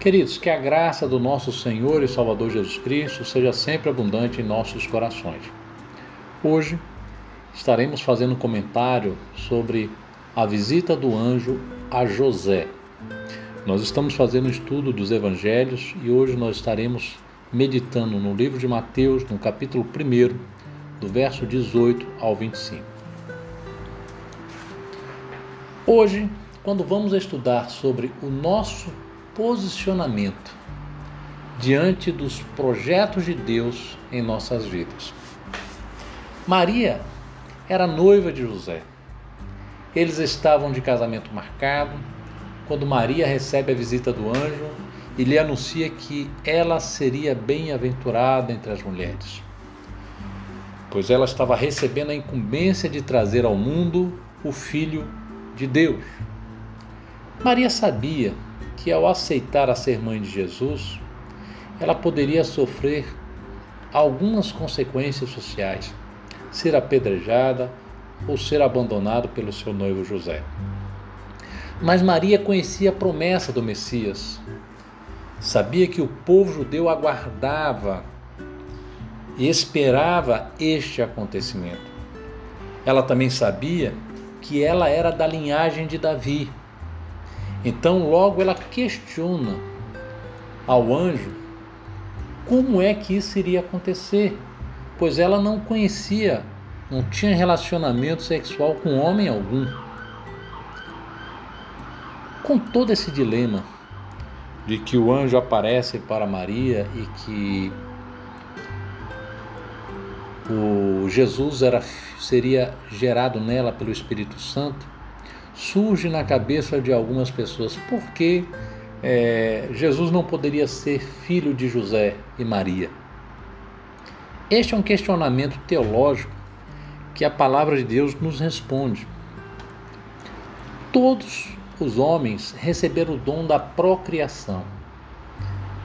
Queridos, que a graça do nosso Senhor e Salvador Jesus Cristo seja sempre abundante em nossos corações. Hoje estaremos fazendo um comentário sobre a visita do anjo a José. Nós estamos fazendo um estudo dos evangelhos e hoje nós estaremos meditando no livro de Mateus, no capítulo 1, do verso 18 ao 25. Hoje, quando vamos estudar sobre o nosso posicionamento diante dos projetos de Deus em nossas vidas. Maria era noiva de José. Eles estavam de casamento marcado quando Maria recebe a visita do anjo e lhe anuncia que ela seria bem-aventurada entre as mulheres, pois ela estava recebendo a incumbência de trazer ao mundo o Filho de Deus. Maria sabia que ao aceitar a ser mãe de Jesus, ela poderia sofrer algumas consequências sociais, ser apedrejada ou ser abandonada pelo seu noivo José. Mas Maria conhecia a promessa do Messias. Sabia que o povo judeu aguardava e esperava este acontecimento. Ela também sabia que ela era da linhagem de Davi, então, logo ela questiona ao anjo como é que isso iria acontecer, pois ela não conhecia, não tinha relacionamento sexual com homem algum. Com todo esse dilema de que o anjo aparece para Maria e que o Jesus era, seria gerado nela pelo Espírito Santo, surge na cabeça de algumas pessoas por que é, Jesus não poderia ser filho de José e Maria. Este é um questionamento teológico que a palavra de Deus nos responde. Todos os homens receberam o dom da procriação.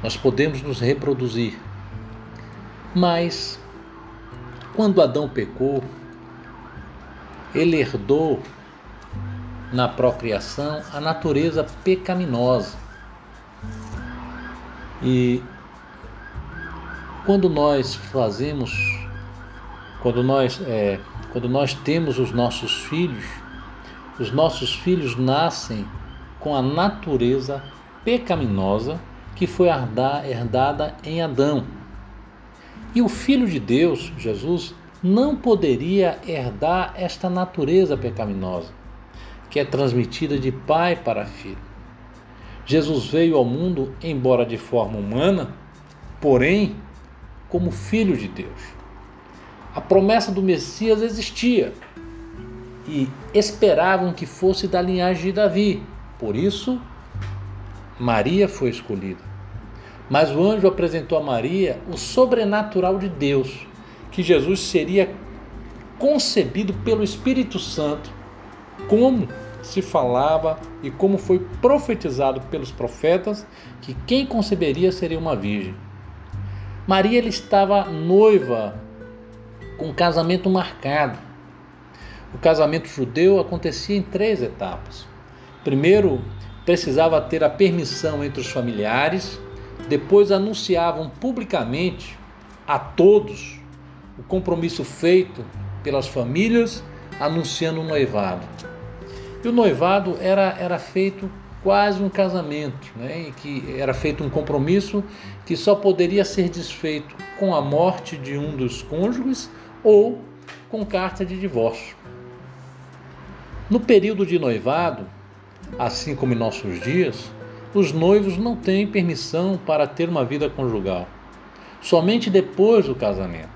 Nós podemos nos reproduzir. Mas, quando Adão pecou, ele herdou na procriação a natureza pecaminosa. E quando nós fazemos, quando nós, é, quando nós temos os nossos filhos, os nossos filhos nascem com a natureza pecaminosa que foi herdada em Adão. E o Filho de Deus, Jesus, não poderia herdar esta natureza pecaminosa que é transmitida de pai para filho. Jesus veio ao mundo, embora de forma humana, porém como filho de Deus. A promessa do Messias existia e esperavam que fosse da linhagem de Davi. Por isso, Maria foi escolhida. Mas o anjo apresentou a Maria o sobrenatural de Deus, que Jesus seria concebido pelo Espírito Santo como se falava e como foi profetizado pelos profetas que quem conceberia seria uma virgem. Maria estava noiva com casamento marcado. O casamento judeu acontecia em três etapas. Primeiro, precisava ter a permissão entre os familiares, depois anunciavam publicamente a todos o compromisso feito pelas famílias anunciando o noivado. E o noivado era, era feito quase um casamento, né? e que era feito um compromisso que só poderia ser desfeito com a morte de um dos cônjuges ou com carta de divórcio. No período de noivado, assim como em nossos dias, os noivos não têm permissão para ter uma vida conjugal, somente depois do casamento.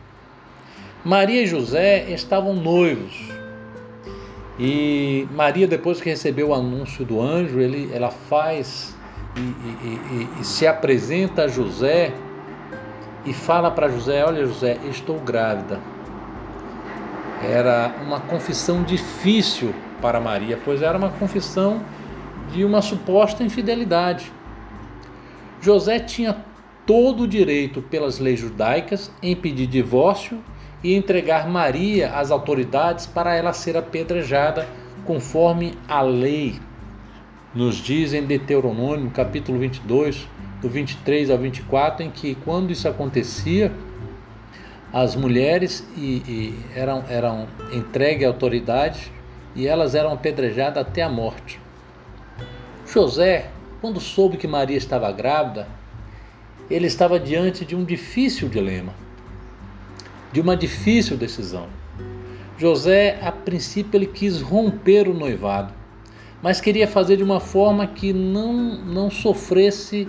Maria e José estavam noivos e Maria, depois que recebeu o anúncio do anjo, ele, ela faz e, e, e, e se apresenta a José e fala para José: Olha, José, estou grávida. Era uma confissão difícil para Maria, pois era uma confissão de uma suposta infidelidade. José tinha todo o direito, pelas leis judaicas, em pedir divórcio e entregar Maria às autoridades para ela ser apedrejada conforme a lei. Nos diz em Deuteronômio, capítulo 22, do 23 ao 24, em que quando isso acontecia, as mulheres e, e eram, eram entregues à autoridade e elas eram apedrejadas até a morte. José, quando soube que Maria estava grávida, ele estava diante de um difícil dilema, de uma difícil decisão. José, a princípio, ele quis romper o noivado, mas queria fazer de uma forma que não, não sofresse,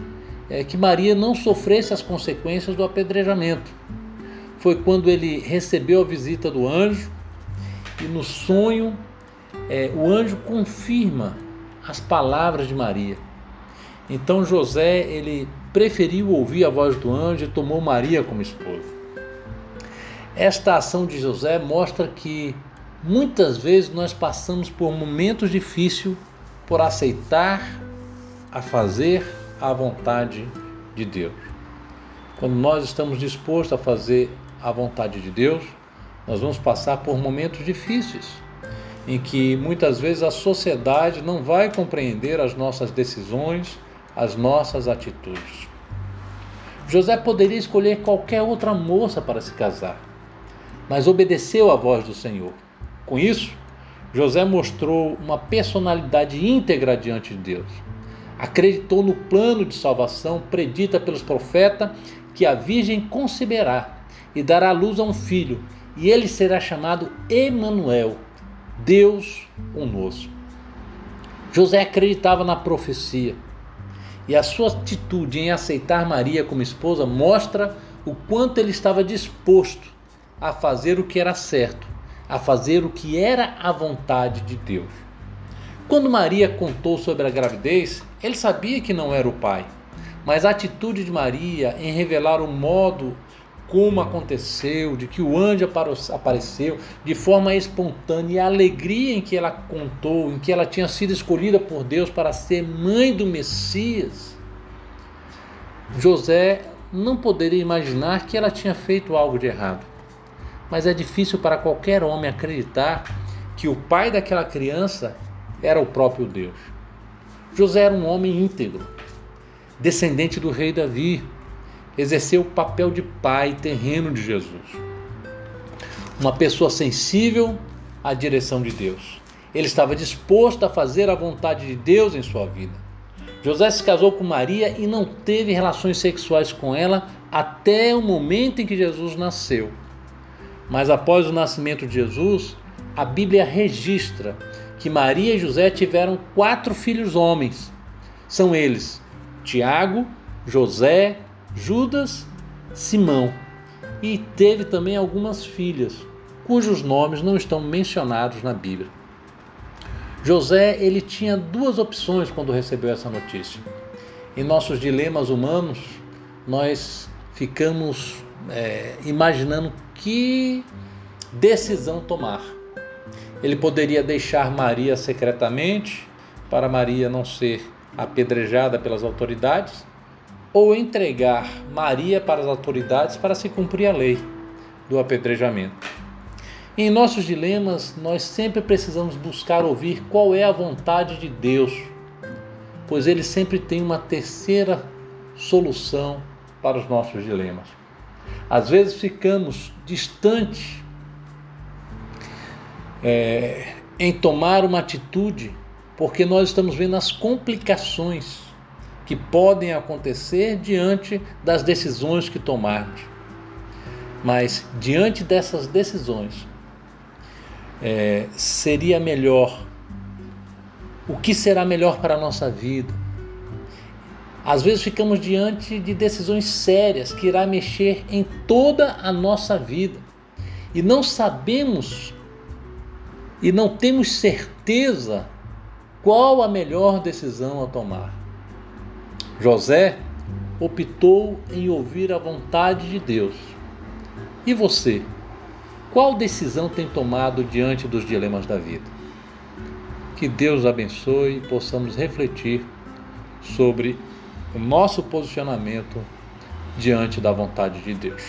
é, que Maria não sofresse as consequências do apedrejamento foi quando ele recebeu a visita do anjo e no sonho é, o anjo confirma as palavras de Maria. Então José ele preferiu ouvir a voz do anjo e tomou Maria como esposa. Esta ação de José mostra que muitas vezes nós passamos por momentos difíceis por aceitar a fazer a vontade de Deus. Quando nós estamos dispostos a fazer a vontade de Deus, nós vamos passar por momentos difíceis, em que muitas vezes a sociedade não vai compreender as nossas decisões, as nossas atitudes. José poderia escolher qualquer outra moça para se casar, mas obedeceu à voz do Senhor. Com isso, José mostrou uma personalidade íntegra diante de Deus. Acreditou no plano de salvação predita pelos profetas que a Virgem conceberá e dará luz a um filho, e ele será chamado Emanuel, Deus conosco. José acreditava na profecia, e a sua atitude em aceitar Maria como esposa mostra o quanto ele estava disposto a fazer o que era certo, a fazer o que era a vontade de Deus. Quando Maria contou sobre a gravidez, ele sabia que não era o pai, mas a atitude de Maria em revelar o modo como aconteceu, de que o anjo apareceu de forma espontânea e a alegria em que ela contou, em que ela tinha sido escolhida por Deus para ser mãe do Messias. José não poderia imaginar que ela tinha feito algo de errado. Mas é difícil para qualquer homem acreditar que o pai daquela criança era o próprio Deus. José era um homem íntegro, descendente do rei Davi, exerceu o papel de pai terreno de Jesus. Uma pessoa sensível à direção de Deus. Ele estava disposto a fazer a vontade de Deus em sua vida. José se casou com Maria e não teve relações sexuais com ela até o momento em que Jesus nasceu. Mas após o nascimento de Jesus, a Bíblia registra que Maria e José tiveram quatro filhos homens. São eles Tiago, José, Judas, Simão, e teve também algumas filhas, cujos nomes não estão mencionados na Bíblia. José ele tinha duas opções quando recebeu essa notícia. Em nossos dilemas humanos, nós ficamos é, imaginando que decisão tomar. Ele poderia deixar Maria secretamente, para Maria não ser apedrejada pelas autoridades, ou entregar Maria para as autoridades para se cumprir a lei do apedrejamento. Em nossos dilemas, nós sempre precisamos buscar ouvir qual é a vontade de Deus, pois Ele sempre tem uma terceira solução para os nossos dilemas. Às vezes ficamos distantes é, em tomar uma atitude porque nós estamos vendo as complicações que podem acontecer diante das decisões que tomarmos. Mas diante dessas decisões, é, seria melhor. O que será melhor para a nossa vida? Às vezes ficamos diante de decisões sérias que irá mexer em toda a nossa vida e não sabemos e não temos certeza qual a melhor decisão a tomar. José optou em ouvir a vontade de Deus. E você? Qual decisão tem tomado diante dos dilemas da vida? Que Deus abençoe e possamos refletir sobre o nosso posicionamento diante da vontade de Deus.